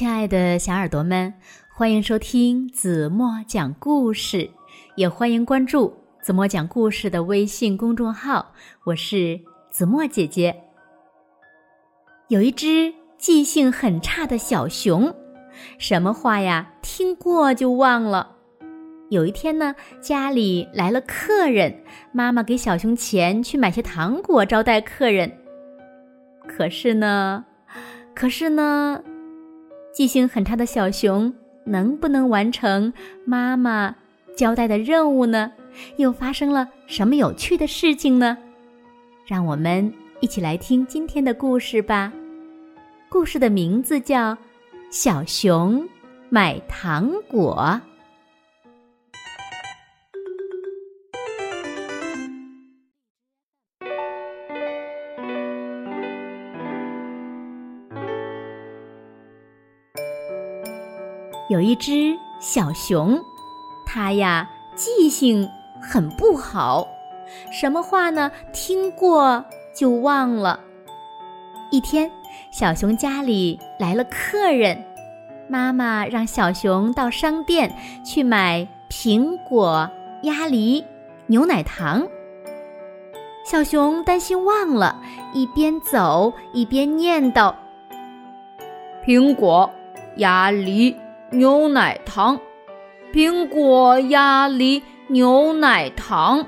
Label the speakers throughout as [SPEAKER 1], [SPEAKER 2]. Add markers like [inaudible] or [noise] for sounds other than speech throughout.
[SPEAKER 1] 亲爱的小耳朵们，欢迎收听子墨讲故事，也欢迎关注子墨讲故事的微信公众号。我是子墨姐姐。有一只记性很差的小熊，什么话呀听过就忘了。有一天呢，家里来了客人，妈妈给小熊钱去买些糖果招待客人。可是呢，可是呢。记性很差的小熊能不能完成妈妈交代的任务呢？又发生了什么有趣的事情呢？让我们一起来听今天的故事吧。故事的名字叫《小熊买糖果》。有一只小熊，它呀记性很不好，什么话呢听过就忘了。一天，小熊家里来了客人，妈妈让小熊到商店去买苹果、鸭梨、牛奶糖。小熊担心忘了，一边走一边念叨：“
[SPEAKER 2] 苹果、鸭梨。”牛奶糖，苹果、鸭梨、牛奶糖。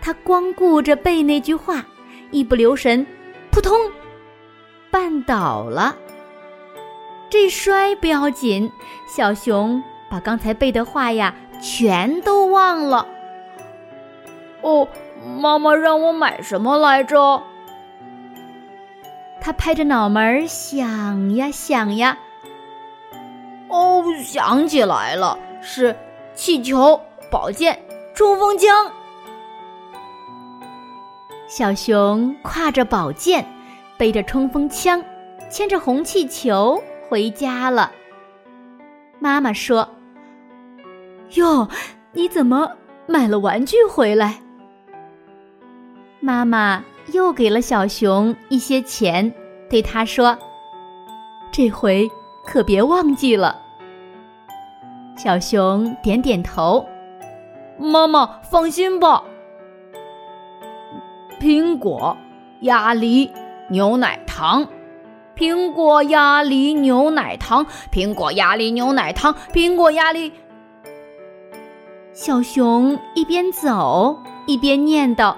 [SPEAKER 1] 他光顾着背那句话，一不留神，扑通，绊倒了。这摔不要紧，小熊把刚才背的话呀，全都忘了。
[SPEAKER 2] 哦，妈妈让我买什么来着？
[SPEAKER 1] 他拍着脑门想呀想呀。
[SPEAKER 2] 哦，想起来了，是气球、宝剑、冲锋枪。
[SPEAKER 1] 小熊挎着宝剑，背着冲锋枪，牵着红气球回家了。妈妈说：“
[SPEAKER 3] 哟，你怎么买了玩具回来？”
[SPEAKER 1] 妈妈又给了小熊一些钱，对他说：“
[SPEAKER 3] 这回。”可别忘记了，
[SPEAKER 1] 小熊点点头。
[SPEAKER 2] 妈妈放心吧。苹果、鸭梨、牛奶糖，苹果、鸭梨、牛奶糖，苹果、鸭梨、牛奶糖，苹果、鸭梨。
[SPEAKER 1] 小熊一边走一边念叨，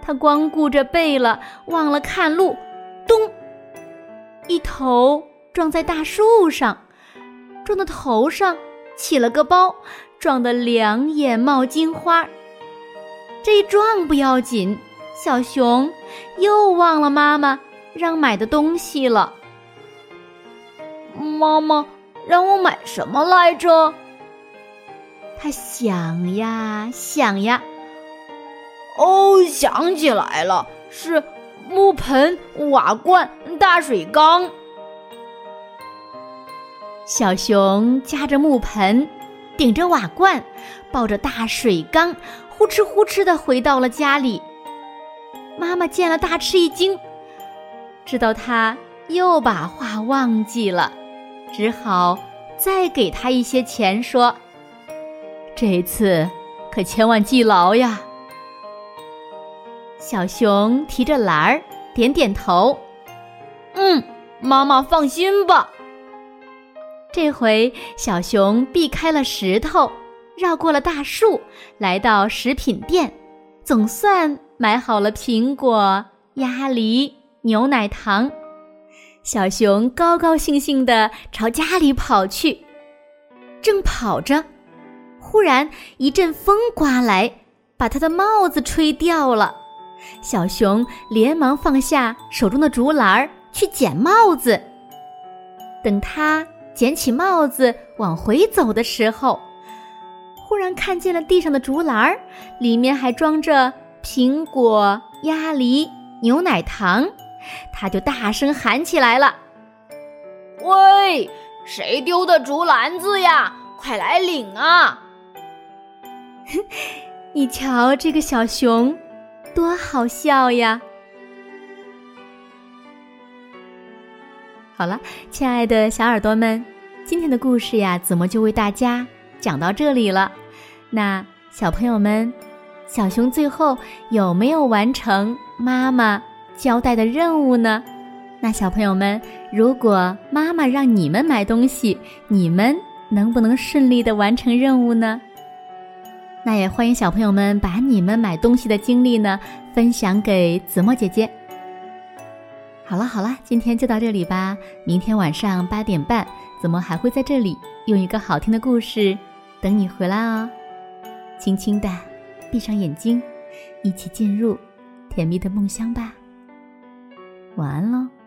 [SPEAKER 1] 他光顾着背了，忘了看路。咚，一头。撞在大树上，撞的头上起了个包，撞得两眼冒金花。这一撞不要紧，小熊又忘了妈妈让买的东西了。
[SPEAKER 2] 妈妈让我买什么来着？
[SPEAKER 1] 他想呀想呀，
[SPEAKER 2] 哦，想起来了，是木盆、瓦罐、大水缸。
[SPEAKER 1] 小熊夹着木盆，顶着瓦罐，抱着大水缸，呼哧呼哧的回到了家里。妈妈见了大吃一惊，知道他又把话忘记了，只好再给他一些钱，说：“
[SPEAKER 3] 这次可千万记牢呀。”
[SPEAKER 1] 小熊提着篮儿，点点头：“
[SPEAKER 2] 嗯，妈妈放心吧。”
[SPEAKER 1] 这回小熊避开了石头，绕过了大树，来到食品店，总算买好了苹果、鸭梨、牛奶糖。小熊高高兴兴地朝家里跑去。正跑着，忽然一阵风刮来，把他的帽子吹掉了。小熊连忙放下手中的竹篮儿去捡帽子。等他。捡起帽子往回走的时候，忽然看见了地上的竹篮儿，里面还装着苹果、鸭梨、牛奶糖，他就大声喊起来了：“
[SPEAKER 2] 喂，谁丢的竹篮子呀？快来领啊！” [laughs]
[SPEAKER 1] 你瞧这个小熊，多好笑呀！
[SPEAKER 2] 好了亲爱的小耳朵们今天的故事呀子墨就为大家讲到这里了？那小朋友们小熊最后有没有完成妈妈交代的任务呢？那小朋友们如果妈妈让你们买东西你们能不能顺利的完成任务呢？那也欢迎小朋友们把你们买东西的经历呢分享给子墨姐姐。好了好了，今天就到这里吧。明天晚上八点半，怎么还会在这里？用一个好听的故事等你回来哦。轻轻的闭上眼睛，一起进入甜蜜的梦乡吧。晚安喽。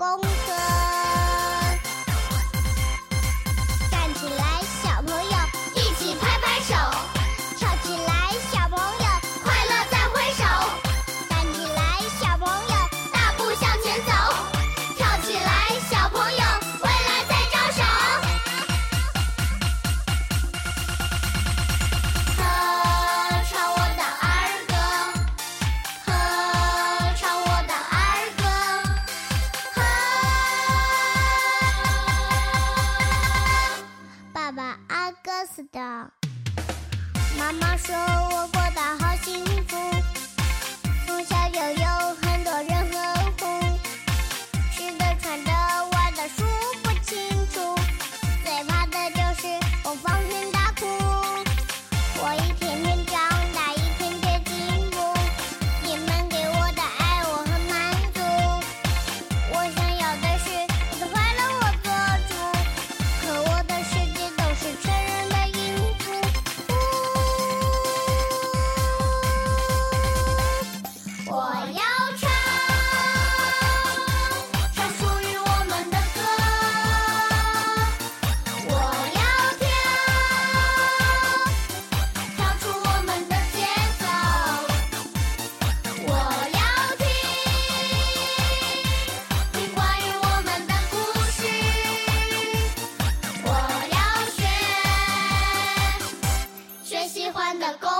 [SPEAKER 1] 公。Go.